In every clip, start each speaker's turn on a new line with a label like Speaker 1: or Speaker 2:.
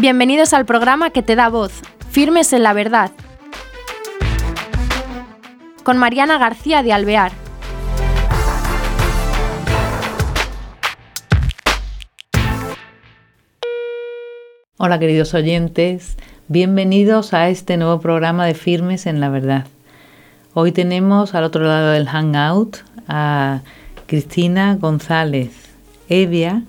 Speaker 1: Bienvenidos al programa que te da voz, Firmes en la Verdad, con Mariana García de Alvear.
Speaker 2: Hola queridos oyentes, bienvenidos a este nuevo programa de Firmes en la Verdad. Hoy tenemos al otro lado del Hangout a Cristina González Evia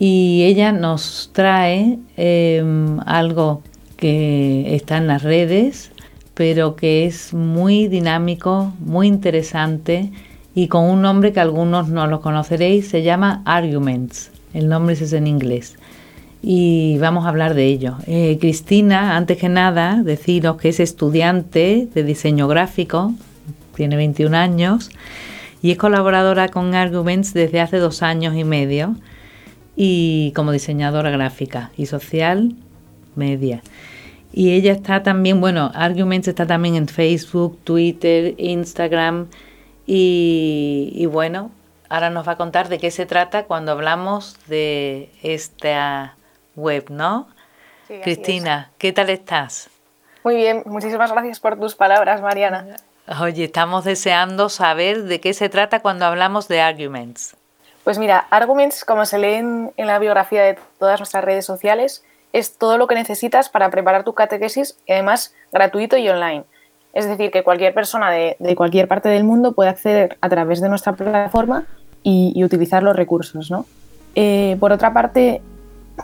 Speaker 2: y ella nos trae em, algo que está en las redes, pero que es muy dinámico, muy interesante y con un nombre que algunos no lo conoceréis, se llama Arguments. El nombre es en inglés y vamos a hablar de ello. Eh, Cristina, antes que nada, deciros que es estudiante de diseño gráfico, tiene 21 años y es colaboradora con Arguments desde hace dos años y medio y como diseñadora gráfica y social media. Y ella está también, bueno, Arguments está también en Facebook, Twitter, Instagram y, y bueno, ahora nos va a contar de qué se trata cuando hablamos de esta web, ¿no? Cristina, ¿qué tal estás?
Speaker 3: Muy bien, muchísimas gracias por tus palabras, Mariana.
Speaker 2: Oye, estamos deseando saber de qué se trata cuando hablamos de Arguments.
Speaker 3: Pues mira, Arguments, como se lee en, la biografía de todas nuestras redes sociales, es todo lo que necesitas para preparar tu catequesis y además gratuito y online. Es decir, que cualquier persona de, cualquier parte del mundo puede acceder a través de nuestra plataforma y, utilizar los recursos. ¿no? Eh, por otra parte,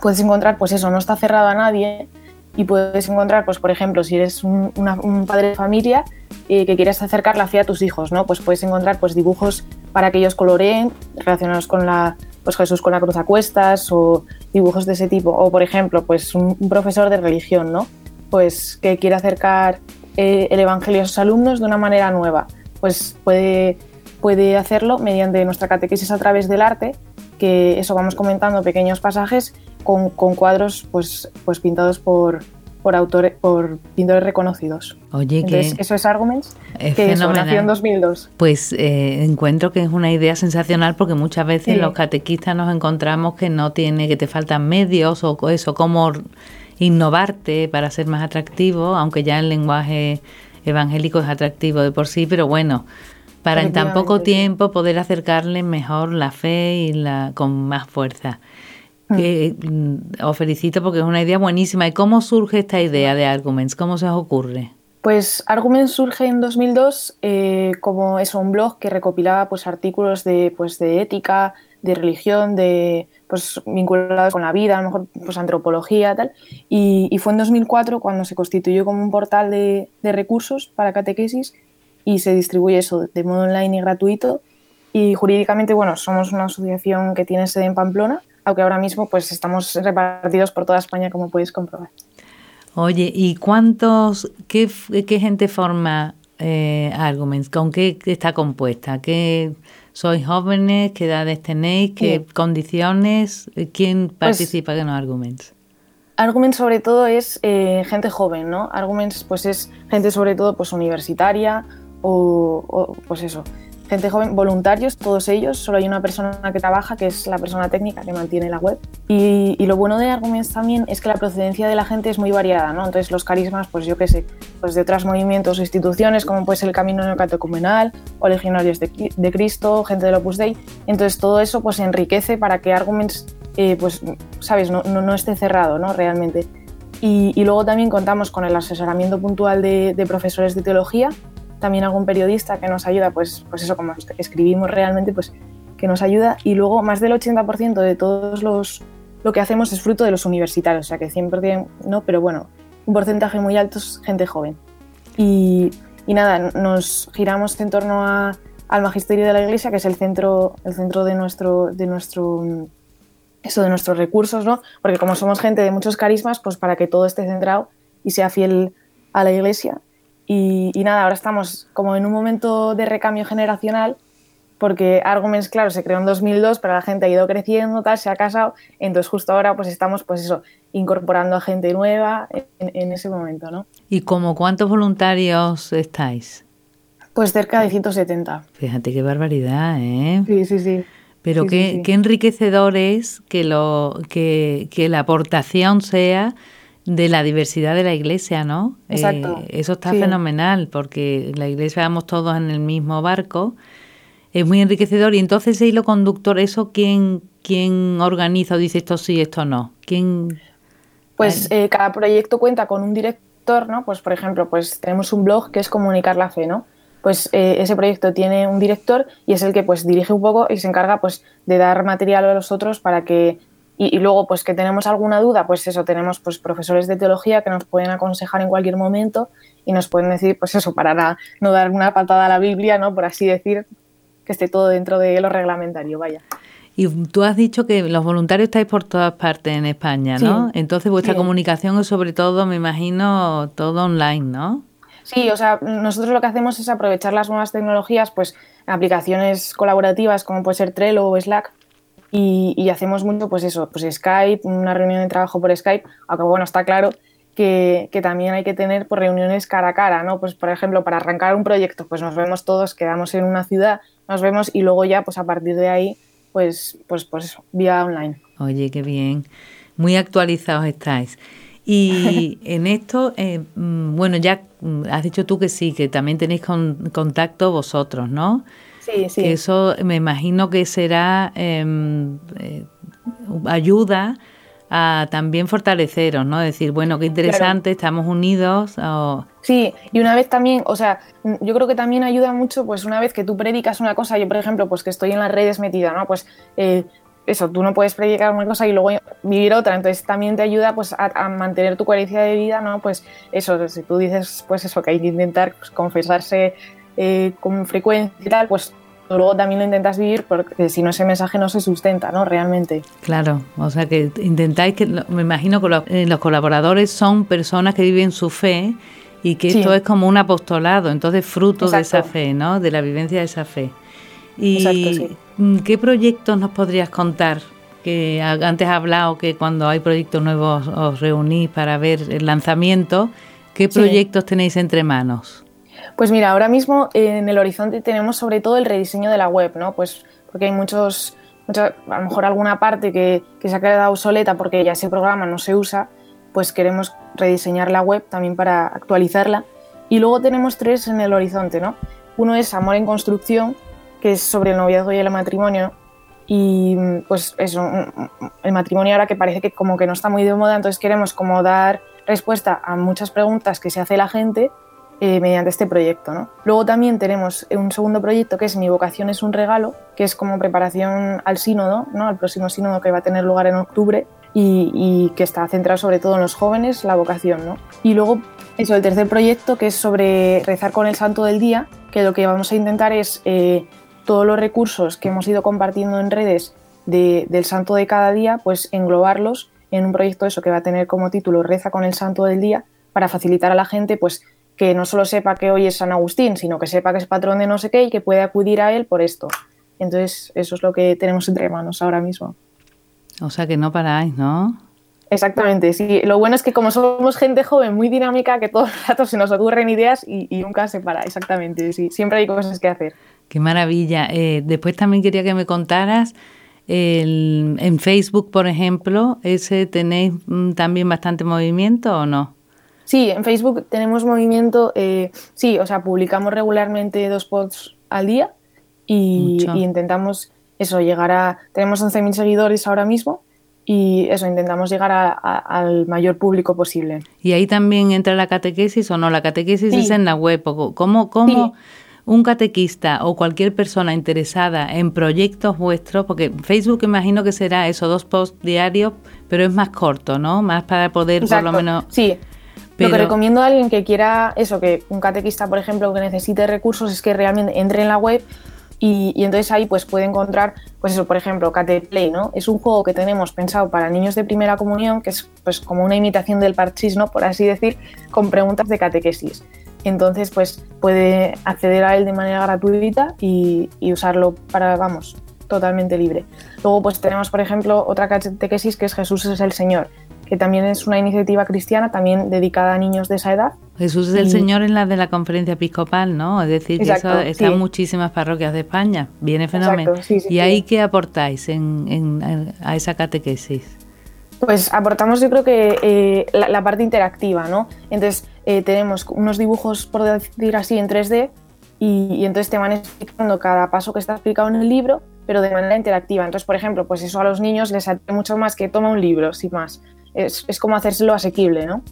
Speaker 3: puedes encontrar, pues eso, no está cerrado a nadie y puedes encontrar, pues por ejemplo, si eres un, padre de familia y que quieres acercar la fe a tus hijos, ¿no? Pues puedes encontrar pues dibujos para que ellos coloreen relacionados con la, pues Jesús con la cruz a cuestas o dibujos de ese tipo. O por ejemplo, pues un, profesor de religión, ¿no? Pues que quiere acercar eh, el evangelio a sus alumnos de una manera nueva. Pues puede, puede hacerlo mediante nuestra catequesis a través del arte, que eso vamos comentando pequeños pasajes con, cuadros pues, pues pintados por, por autores, por pintores reconocidos.
Speaker 2: Oye, que
Speaker 3: eso es Arguments, que eso, nació en 2002.
Speaker 2: Pues eh, encuentro que es una idea sensacional porque muchas veces los catequistas nos encontramos que no tiene, que te faltan medios o eso, cómo innovarte para ser más atractivo, aunque ya el lenguaje evangélico es atractivo de por sí, pero bueno, para en tan poco tiempo poder acercarle mejor la fe y la con más fuerza que mm, os felicito porque es una idea buenísima. ¿Y cómo surge esta idea de Arguments? ¿Cómo se os ocurre?
Speaker 3: Pues Arguments surge en 2002 eh, como es un blog que recopilaba pues, artículos de, pues, de ética, de religión, de pues vinculados con la vida, a lo mejor pues antropología tal. Y, fue en 2004 cuando se constituyó como un portal de, de, recursos para catequesis y se distribuye eso de modo online y gratuito. Y jurídicamente, bueno, somos una asociación que tiene sede en Pamplona aunque ahora mismo pues estamos repartidos por toda España, como podéis comprobar.
Speaker 2: Oye, ¿y cuántos, qué, gente forma eh, Arguments? ¿Con qué está compuesta? ¿Qué sois jóvenes? ¿Qué edades tenéis? ¿Qué condiciones? ¿Quién pues participa en los Arguments?
Speaker 3: Arguments sobre todo es eh, gente joven, ¿no? Arguments pues es gente sobre todo pues universitaria o, o pues eso, gente joven, voluntarios, todos ellos. Solo hay una persona que trabaja, que es la persona técnica que mantiene la web. Y, lo bueno de Arguments también es que la procedencia de la gente es muy variada, ¿no? Entonces los carismas, pues yo qué sé, pues de otros movimientos o instituciones, como puede ser el Camino Neocatecumenal o Legionarios de, Cristo, gente del Opus Dei. Entonces todo eso pues enriquece para que Arguments, eh, pues, sabes, no, no, esté cerrado, ¿no? Realmente. Y, luego también contamos con el asesoramiento puntual de, de profesores de teología también algún periodista que nos ayuda, pues, pues eso, como escribimos realmente, pues que nos ayuda. Y luego más del 80% de todos los lo que hacemos es fruto de los universitarios, o sea que 100% no, pero bueno, un porcentaje muy alto es gente joven. Y, y nada, nos giramos en torno a, al magisterio de la iglesia, que es el centro, el centro de nuestro, de nuestro eso de nuestros recursos, ¿no? Porque como somos gente de muchos carismas, pues para que todo esté centrado y sea fiel a la iglesia, y, nada, ahora estamos como en un momento de recambio generacional, porque Arguments, claro, se creó en 2002, pero la gente ha ido creciendo, tal, se ha casado, entonces justo ahora pues estamos, pues eso, incorporando a gente nueva en, ese momento, ¿no?
Speaker 2: ¿Y como cuántos voluntarios estáis?
Speaker 3: Pues cerca de 170.
Speaker 2: Fíjate qué barbaridad, ¿eh?
Speaker 3: Sí, sí, sí.
Speaker 2: Pero qué, qué, enriquecedor es que, lo, que, que, la aportación sea de la diversidad de la iglesia, ¿no?
Speaker 3: Exacto.
Speaker 2: Eh, eso está fenomenal, porque la iglesia vamos todos en el mismo barco. Es muy enriquecedor. Y entonces ese hilo conductor, ¿eso quién, quién organiza o dice esto sí, esto no? ¿Quién...?
Speaker 3: Pues eh, cada proyecto cuenta con un director, ¿no? Pues por ejemplo, pues tenemos un blog que es Comunicar la Fe, ¿no? Pues eh, ese proyecto tiene un director y es el que pues dirige un poco y se encarga pues de dar material a los otros para que y, luego, pues que tenemos alguna duda, pues eso, tenemos pues profesores de teología que nos pueden aconsejar en cualquier momento y nos pueden decir, pues eso, para no dar una patada a la Biblia, ¿no? Por así decir, que esté todo dentro de lo reglamentario, vaya.
Speaker 2: Y tú has dicho que los voluntarios estáis por todas partes en España, ¿no? Entonces vuestra comunicación es sobre todo, me imagino, todo online, ¿no?
Speaker 3: Sí, o sea, nosotros lo que hacemos es aprovechar las nuevas tecnologías, pues aplicaciones colaborativas como puede ser Trello o Slack, y, hacemos mucho, pues eso, pues Skype, una reunión de trabajo por Skype, aunque bueno, está claro que, también hay que tener pues, reuniones cara a cara, ¿no? Pues por ejemplo, para arrancar un proyecto, pues nos vemos todos, quedamos en una ciudad, nos vemos y luego ya, pues a partir de ahí, pues, pues, pues eso, vía online.
Speaker 2: Oye, qué bien. Muy actualizados estáis. Y en esto, eh, mm, bueno, ya mm, has dicho tú que sí, que también tenéis contacto vosotros, ¿no?
Speaker 3: Sí, sí.
Speaker 2: eso me imagino que será em, eh, ayuda a también fortaleceros, ¿no? Decir, bueno, qué interesante, estamos unidos.
Speaker 3: Sí, y una vez también, o sea, yo creo que también ayuda mucho, pues una vez que tú predicas una cosa, yo por ejemplo, pues que estoy en las redes metida, ¿no? Pues eh, eso, tú no puedes predicar una cosa y luego vivir otra, entonces también te ayuda pues a, mantener tu coherencia de vida, ¿no? Pues eso, si tú dices, pues eso, que hay que intentar pues, confesarse eh, con frecuencia y tal, pues luego también lo intentas vivir porque si no ese mensaje no se sustenta, ¿no? Realmente.
Speaker 2: Claro, o sea que intentáis que, me imagino que los, eh, colaboradores son personas que viven su fe y que esto es como un apostolado, entonces fruto de esa fe, ¿no? De la vivencia de esa fe. ¿Y mm, qué proyectos nos podrías contar? Que antes has hablado que cuando hay proyectos nuevos os reunís para ver el lanzamiento. ¿Qué proyectos tenéis entre manos?
Speaker 3: Pues mira, ahora mismo en el horizonte tenemos sobre todo el rediseño de la web, ¿no? Pues porque hay muchos, a lo mejor alguna parte que, se ha quedado obsoleta porque ya ese programa no se usa, pues queremos rediseñar la web también para actualizarla. Y luego tenemos tres en el horizonte, ¿no? Uno es Amor en Construcción, que es sobre el noviazgo y el matrimonio. Y pues eso, el matrimonio ahora que parece que como que no está muy de moda, entonces queremos como dar respuesta a muchas preguntas que se hace la gente eh, mediante este proyecto. ¿no? Luego también tenemos un segundo proyecto que es Mi vocación es un regalo, que es como preparación al sínodo, ¿no? al próximo sínodo que va a tener lugar en octubre y, que está centrado sobre todo en los jóvenes, la vocación. ¿no? Y luego eso, el tercer proyecto que es sobre rezar con el santo del día, que lo que vamos a intentar es eh, todos los recursos que hemos ido compartiendo en redes del santo de cada día, pues englobarlos en un proyecto eso que va a tener como título Reza con el santo del día para facilitar a la gente pues que no solo sepa que hoy es San Agustín, sino que sepa que es patrón de no sé qué y que puede acudir a él por esto. Entonces, eso es lo que tenemos entre manos ahora mismo.
Speaker 2: O sea que no paráis, ¿no?
Speaker 3: Exactamente, sí. Lo bueno es que como somos gente joven, muy dinámica, que todo el rato se nos ocurren ideas y, nunca se para, exactamente, sí. Siempre hay cosas que hacer.
Speaker 2: Qué maravilla. Eh, después también quería que me contaras, en Facebook, por ejemplo, ese ¿tenéis mm, también bastante movimiento o no?
Speaker 3: Sí, en Facebook tenemos movimiento, eh, sí, o sea, publicamos regularmente dos posts al día y, intentamos eso, llegar a... Tenemos 11.000 seguidores ahora mismo y eso, intentamos llegar al mayor público posible.
Speaker 2: ¿Y ahí también entra la catequesis o no? La catequesis es en la web. ¿Cómo, cómo un catequista o cualquier persona interesada en proyectos vuestros, porque Facebook imagino que será eso, dos posts diarios, pero es más corto, ¿no? Más para poder por lo menos...
Speaker 3: Sí, lo que recomiendo a alguien que quiera eso, que un catequista, por ejemplo, que necesite recursos, es que realmente entre en la web y, entonces ahí pues puede encontrar, pues eso, por ejemplo, Cateplay, ¿no? Es un juego que tenemos pensado para niños de primera comunión, que es pues como una imitación del parchís, ¿no? Por así decir, con preguntas de catequesis. Entonces, pues puede acceder a él de manera gratuita y, y usarlo para, vamos, totalmente libre. Luego, pues tenemos, por ejemplo, otra catequesis que es Jesús es el Señor, que también es una iniciativa cristiana, también dedicada a niños de esa edad.
Speaker 2: Jesús es el Señor en la de la conferencia episcopal, ¿no? Es decir, que eso está en muchísimas parroquias de España. Viene fenómeno. ¿Y ahí qué aportáis en, a esa catequesis?
Speaker 3: Pues aportamos yo creo que eh, la, parte interactiva, ¿no? Entonces eh, tenemos unos dibujos, por decir así, en 3D y, entonces te van explicando cada paso que está explicado en el libro, pero de manera interactiva. Entonces, por ejemplo, pues eso a los niños les atrae mucho más que toma un libro, sin más. Es, es como hacérselo asequible, ¿no?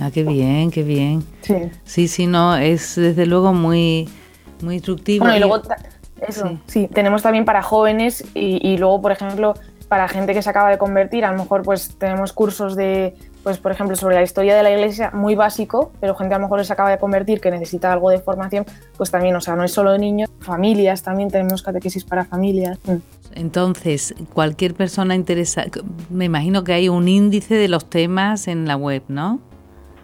Speaker 2: Ah, qué bien, qué bien. Sí. Sí, sí, no, es desde luego muy, muy instructivo.
Speaker 3: Bueno, y luego, eso, sí. tenemos también para jóvenes y, y luego, por ejemplo, para gente que se acaba de convertir, a lo mejor pues tenemos cursos de, pues por ejemplo, sobre la historia de la iglesia, muy básico, pero gente a lo mejor se acaba de convertir que necesita algo de formación, pues también, o sea, no es solo niños, familias, también tenemos catequesis para familias. Mm.
Speaker 2: Entonces, cualquier persona interesada, me imagino que hay un índice de los temas en la web, ¿no?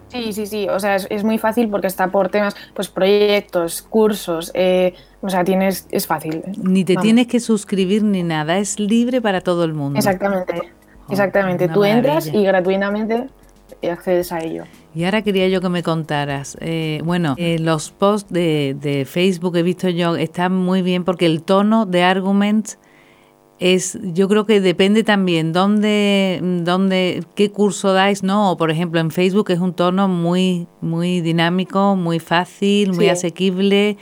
Speaker 3: Sí, sí, sí, o sea, es, muy fácil porque está por temas, pues proyectos, cursos, eh, o sea, tienes, es fácil.
Speaker 2: Ni te tienes que suscribir ni nada, es libre para todo el mundo.
Speaker 3: Exactamente, exactamente. Tú entras y gratuitamente accedes a ello.
Speaker 2: Y ahora quería yo que me contaras, eh, bueno, eh, los posts de, de, Facebook he visto yo están muy bien porque el tono de arguments es, yo creo que depende también dónde, dónde, qué curso dais, ¿no? O por ejemplo en Facebook es un tono muy, muy dinámico, muy fácil, muy asequible,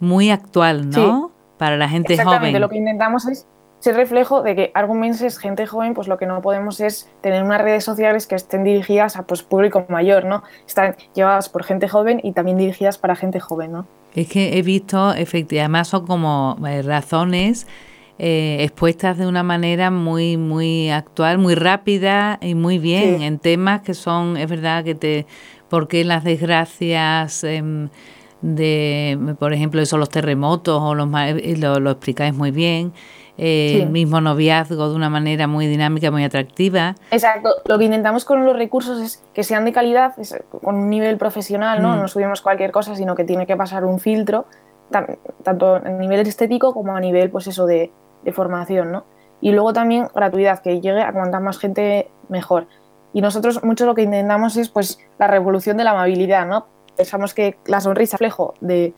Speaker 2: muy actual, ¿no? Para la gente
Speaker 3: Exactamente. Lo que intentamos es ser reflejo de que Arguments es gente joven, pues lo que no podemos es tener unas redes sociales que estén dirigidas a pues, público mayor, ¿no? Están llevadas por gente joven y también dirigidas para gente joven, ¿no?
Speaker 2: Es que he visto, efectivamente, además son como eh, razones eh, expuestas de una manera muy, muy actual, muy rápida y muy bien en temas que son, es verdad que te, porque las desgracias em, de, por ejemplo, eso, los terremotos o los, eh, lo, lo explicáis muy bien. Eh, el mismo noviazgo de una manera muy dinámica, muy atractiva.
Speaker 3: Exacto. Lo que intentamos con los recursos es que sean de calidad, con un nivel profesional, ¿no? Mm. No subimos cualquier cosa, sino que tiene que pasar un filtro, tanto a nivel estético como a nivel, pues eso, de, de formación, ¿no? Y luego también gratuidad, que llegue a cuanta más gente mejor. Y nosotros mucho lo que intentamos es pues la revolución de la amabilidad, ¿no? Pensamos que la sonrisa es reflejo de,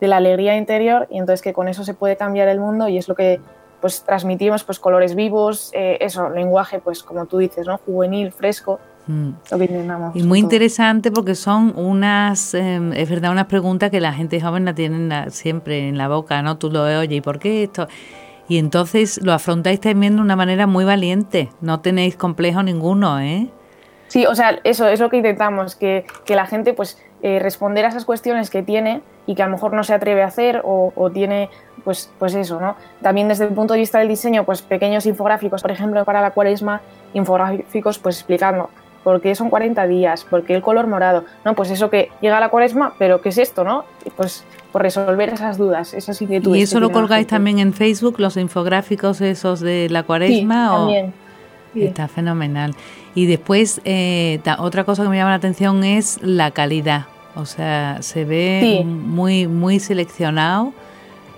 Speaker 3: de, la alegría interior y entonces que con eso se puede cambiar el mundo y es lo que pues transmitimos pues colores vivos, eh, eso, lenguaje pues como tú dices, ¿no? Juvenil, fresco. Mm. Lo que intentamos,
Speaker 2: y muy interesante porque son unas, em, es verdad, unas preguntas que la gente joven la tienen siempre en la boca, ¿no? Tú lo oyes, ¿y por qué esto? Y entonces lo afrontáis también de una manera muy valiente, no tenéis complejo ninguno, ¿eh?
Speaker 3: Sí, o sea, eso es lo que intentamos, que, que la gente pues eh, responder a esas cuestiones que tiene y que a lo mejor no se atreve a hacer o, o, tiene, pues, pues eso, ¿no? También desde el punto de vista del diseño, pues pequeños infográficos, por ejemplo, para la cuaresma, infográficos pues explicando por qué son 40 días, por qué el color morado, no, pues eso que llega a la cuaresma, pero ¿qué es esto, no? Pues por resolver esas dudas, esas inquietudes.
Speaker 2: ¿Y eso lo colgáis también en Facebook, los infográficos esos de la cuaresma?
Speaker 3: Sí, también.
Speaker 2: Está fenomenal. Y después, eh, otra cosa que me llama la atención es la calidad. O sea, se ve muy, muy seleccionado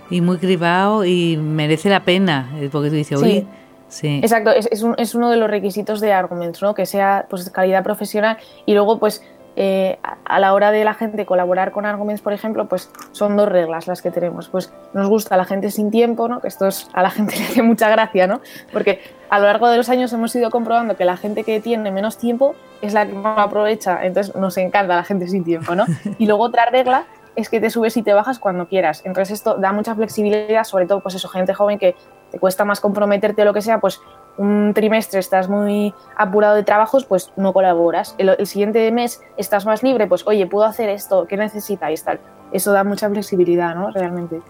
Speaker 2: y muy cribado y merece la pena, eh, porque tú dices, uy,
Speaker 3: sí. Exacto, es, es, un, es, uno de los requisitos de Arguments, ¿no? Que sea pues calidad profesional y luego pues eh, a la hora de la gente colaborar con Arguments, por ejemplo, pues son dos reglas las que tenemos. Pues nos gusta la gente sin tiempo, ¿no? Que esto es, a la gente le hace mucha gracia, ¿no? Porque a lo largo de los años hemos ido comprobando que la gente que tiene menos tiempo es la que más aprovecha. Entonces nos encanta la gente sin tiempo, ¿no? Y luego otra regla es que te subes y te bajas cuando quieras. Entonces esto da mucha flexibilidad, sobre todo pues eso, gente joven que te cuesta más comprometerte o lo que sea, pues un trimestre estás muy apurado de trabajos, pues no colaboras. El, siguiente mes estás más libre, pues oye, puedo hacer esto, ¿qué necesitáis? Tal. Eso da mucha flexibilidad, ¿no? Realmente.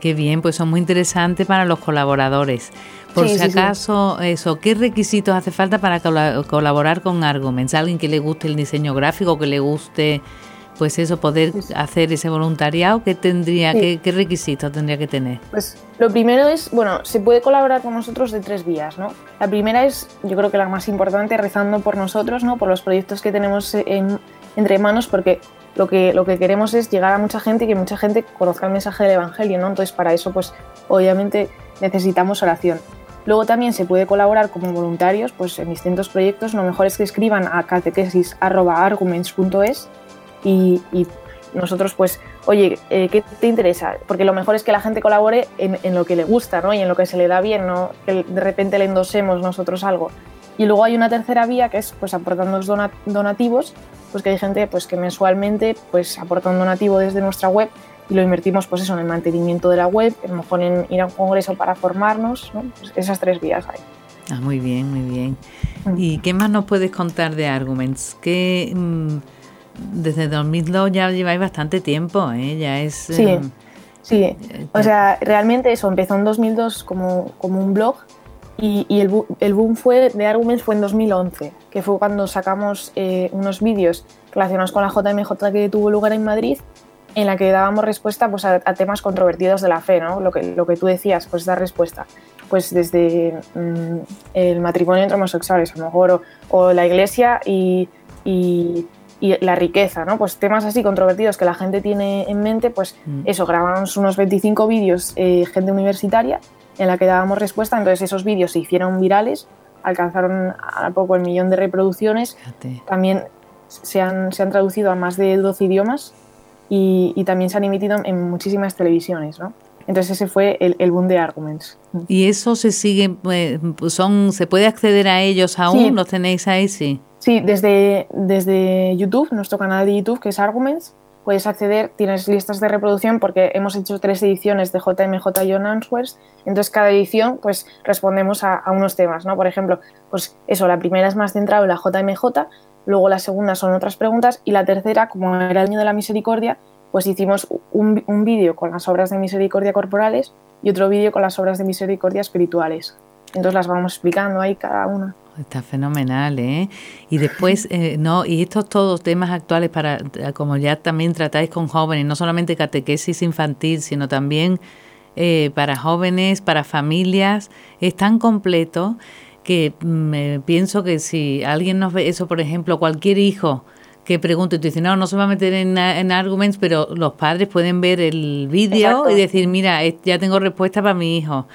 Speaker 2: Qué bien, pues son muy interesantes para los colaboradores. Por si acaso, eso, ¿qué requisitos hace falta para colaborar con Arguments? ¿Alguien que le guste el diseño gráfico, que le guste pues eso, poder hacer ese voluntariado, ¿qué tendría, qué, requisitos tendría que tener?
Speaker 3: Pues lo primero es, bueno, se puede colaborar con nosotros de tres vías, ¿no? La primera es, yo creo que la más importante, rezando por nosotros, ¿no? Por los proyectos que tenemos entre manos, porque lo que, lo que queremos es llegar a mucha gente y que mucha gente conozca el mensaje del Evangelio, ¿no? Entonces, para eso, pues, obviamente necesitamos oración. Luego también se puede colaborar como voluntarios pues, en distintos proyectos. Lo mejor es que escriban a catequesis.arguments.es y, y nosotros pues, oye, eh, ¿qué te interesa? Porque lo mejor es que la gente colabore en, lo que le gusta ¿no? y en lo que se le da bien, no que de repente le endosemos nosotros algo. Y luego hay una tercera vía que es pues aportando donativos, pues que hay gente pues que mensualmente pues aporta un donativo desde nuestra web y lo invertimos pues eso en el mantenimiento de la web, a lo mejor en ir a un congreso para formarnos, ¿no? Pues esas tres vías hay.
Speaker 2: Ah, muy bien, muy bien. Mm. ¿Y qué más nos puedes contar de Arguments? Que mm, desde 2002 ya lleváis bastante tiempo, ¿eh? Ya es...
Speaker 3: Sí, em, sí. Eh, o sea, realmente eso empezó en 2002 como, como un blog y, el, el, boom fue, de Arguments fue en 2011, que fue cuando sacamos eh, unos vídeos relacionados con la JMJ que tuvo lugar en Madrid, en la que dábamos respuesta pues, a, temas controvertidos de la fe, ¿no? Lo que, lo que tú decías, pues dar respuesta. Pues desde mm, el matrimonio entre homosexuales, a lo mejor, o, la iglesia y, y, la riqueza, ¿no? Pues temas así controvertidos que la gente tiene en mente, pues mm. eso, grabamos unos 25 vídeos, eh, gente universitaria, en la que dábamos respuesta. Entonces esos vídeos se hicieron virales, alcanzaron a poco el millón de reproducciones. También se han, se han, traducido a más de 12 idiomas y, y, también se han emitido en muchísimas televisiones, ¿no? Entonces ese fue el, el boom de Arguments.
Speaker 2: ¿Y eso se sigue, pues, son, se puede acceder a ellos aún? ¿Los tenéis ahí? Sí.
Speaker 3: Sí, desde, desde YouTube, nuestro canal de YouTube, que es Arguments, puedes acceder, tienes listas de reproducción porque hemos hecho tres ediciones de JMJ John Answers, entonces cada edición pues respondemos a, unos temas, ¿no? Por ejemplo, pues eso, la primera es más centrado en la JMJ, luego la segunda son otras preguntas y la tercera, como era el año de la misericordia, pues hicimos un, un vídeo con las obras de misericordia corporales y otro vídeo con las obras de misericordia espirituales. Entonces las vamos explicando ahí cada una.
Speaker 2: Está fenomenal, ¿eh? Y después, eh, no, y estos todos temas actuales para, como ya también tratáis con jóvenes, no solamente catequesis infantil, sino también eh, para jóvenes, para familias, es tan completo que me mm, pienso que si alguien nos ve eso, por ejemplo, cualquier hijo que pregunte, tú dices, no, no se va a meter en, en arguments, pero los padres pueden ver el vídeo y decir, mira, ya tengo respuesta para mi hijo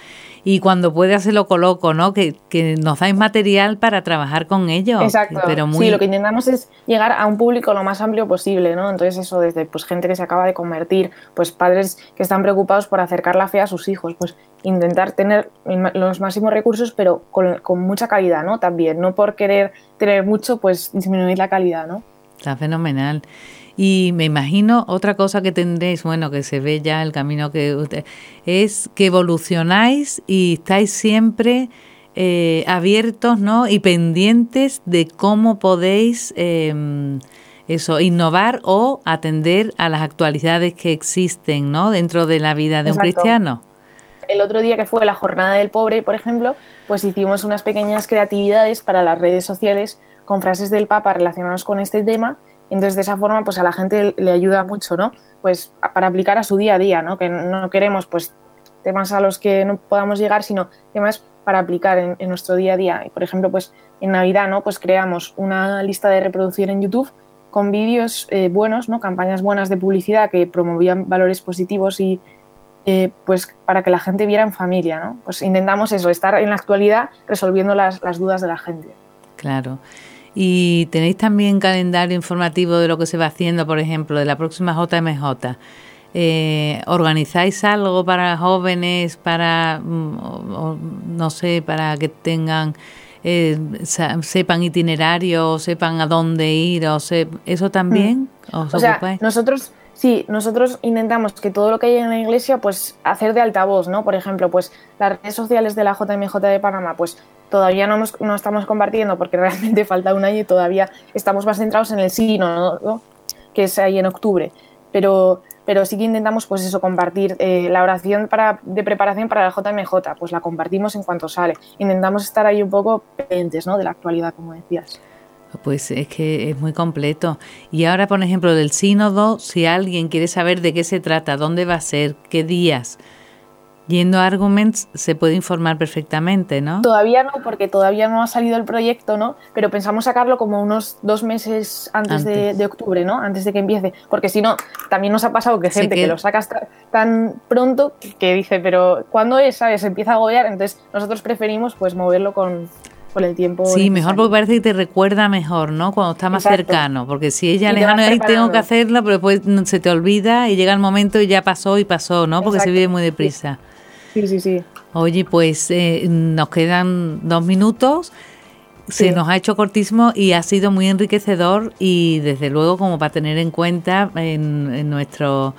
Speaker 2: y cuando pueda se lo coloco, ¿no? Que, que nos dais material para trabajar con ellos.
Speaker 3: Exacto. Pero muy... Sí, lo que intentamos es llegar a un público lo más amplio posible, ¿no? Entonces eso desde pues gente que se acaba de convertir, pues padres que están preocupados por acercar la fe a sus hijos, pues intentar tener los máximos recursos, pero con, con mucha calidad, ¿no? También, no por querer tener mucho, pues disminuir la calidad, ¿no?
Speaker 2: Está fenomenal. Y me imagino otra cosa que tendréis, bueno, que se ve ya el camino que usted, es que evolucionáis y estáis siempre eh, abiertos, ¿no? Y pendientes de cómo podéis em, eso, innovar o atender a las actualidades que existen, ¿no? Dentro de la vida de un cristiano.
Speaker 3: El otro día que fue la jornada del pobre, por ejemplo, pues hicimos unas pequeñas creatividades para las redes sociales con frases del Papa relacionadas con este tema entonces, de esa forma, pues a la gente le ayuda mucho, ¿no? Pues para aplicar a su día a día, ¿no? Que no queremos, pues, temas a los que no podamos llegar, sino temas para aplicar en, nuestro día a día. Y, por ejemplo, pues en Navidad, ¿no? Pues creamos una lista de reproducción en YouTube con vídeos eh, buenos, ¿no? Campañas buenas de publicidad que promovían valores positivos y, eh, pues, para que la gente viera en familia, ¿no? Pues intentamos eso, estar en la actualidad resolviendo las, las dudas de la gente.
Speaker 2: Claro. Y tenéis también calendario informativo de lo que se va haciendo, por ejemplo, de la próxima JMJ. Eh, ¿Organizáis algo para jóvenes, para, mm, no sé, para que tengan, eh, sepan itinerario, sepan a dónde ir, o eso también?
Speaker 3: Mm. o sea, nosotros Sí, nosotros intentamos que todo lo que hay en la iglesia, pues hacer de altavoz, ¿no? Por ejemplo, pues las redes sociales de la JMJ de Panamá, pues todavía no, no estamos compartiendo porque realmente falta un año y todavía estamos más centrados en el sino, ¿no? que es ahí en octubre. Pero, pero sí que intentamos, pues eso, compartir eh, la oración para, de preparación para la JMJ, pues la compartimos en cuanto sale. Intentamos estar ahí un poco pendientes, ¿no? De la actualidad, como decías.
Speaker 2: Pues es que es muy completo. Y ahora, por ejemplo, del sínodo, si alguien quiere saber de qué se trata, dónde va a ser, qué días, yendo a Arguments se puede informar perfectamente, ¿no?
Speaker 3: Todavía no, porque todavía no ha salido el proyecto, ¿no? Pero pensamos sacarlo como unos dos meses antes, De, octubre, ¿no? Antes de que empiece. Porque si no, también nos ha pasado que gente que... lo saca tan pronto que dice, pero ¿cuándo es? ¿Sabes? Empieza a agobiar. Entonces nosotros preferimos pues moverlo con, con el tiempo.
Speaker 2: Sí, mejor porque parece que te recuerda mejor, ¿no? Cuando está más cercano, porque si ella lejano ahí tengo que hacerlo, pero después se te olvida y llega el momento y ya pasó y pasó, ¿no? Porque se vive muy deprisa.
Speaker 3: Sí, sí, sí.
Speaker 2: Oye, pues eh, nos quedan dos minutos. Se nos ha hecho cortísimo y ha sido muy enriquecedor y desde luego como para tener en cuenta en, en nuestro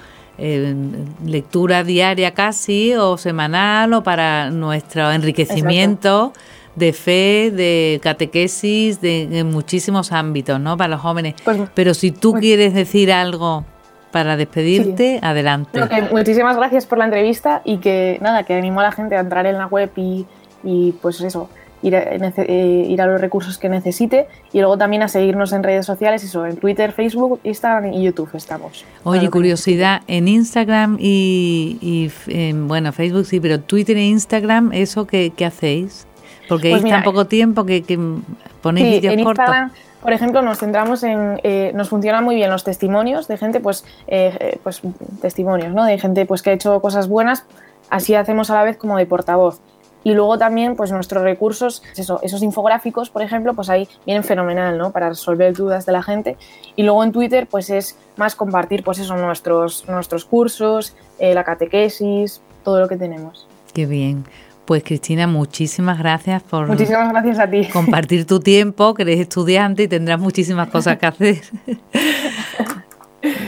Speaker 2: lectura diaria casi o semanal o para nuestro enriquecimiento de fe, de catequesis, de, muchísimos ámbitos, ¿no? Para los jóvenes. Pues, Pero si tú pues quieres decir algo para despedirte, adelante.
Speaker 3: muchísimas gracias por la entrevista y que nada, que animo a la gente a entrar en la web y, y pues eso, ir a, eh, ir a, los recursos que necesite y luego también a seguirnos en redes sociales, eso, en Twitter, Facebook, Instagram y YouTube estamos.
Speaker 2: Oye, curiosidad, en Instagram y, y bueno, Facebook sí, pero Twitter e Instagram, ¿eso qué, qué hacéis? Porque pues tan poco tiempo que, que ponéis vídeos cortos.
Speaker 3: Por ejemplo, nos centramos en, eh, nos funcionan muy bien los testimonios de gente, pues, eh, pues testimonios, ¿no? De gente pues que ha hecho cosas buenas, así hacemos a la vez como de portavoz. Y luego también, pues nuestros recursos, esos infográficos, por ejemplo, pues ahí vienen fenomenal, ¿no? Para resolver dudas de la gente. Y luego en Twitter, pues es más compartir, pues eso, nuestros, nuestros cursos, eh, la catequesis, todo lo que tenemos.
Speaker 2: Qué bien. Pues Cristina, muchísimas gracias por
Speaker 3: muchísimas gracias a ti.
Speaker 2: compartir tu tiempo, que eres estudiante y tendrás muchísimas cosas que hacer.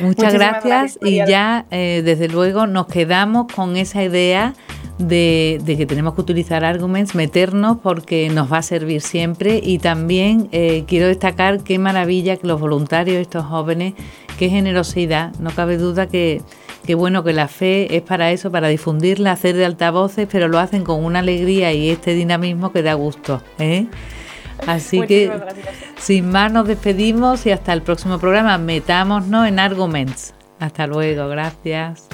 Speaker 2: Muchas gracias, y ya eh, desde luego nos quedamos con esa idea de, que tenemos que utilizar arguments, meternos porque nos va a servir siempre y también eh, quiero destacar qué maravilla que los voluntarios, estos jóvenes, qué generosidad, no cabe duda que Qué bueno que la fe es para eso, para difundirla, hacer de altavoces, pero lo hacen con una alegría y este dinamismo que da gusto. ¿eh? Así que, sin más, nos despedimos y hasta el próximo programa. Metámonos en Arguments. Hasta luego, gracias.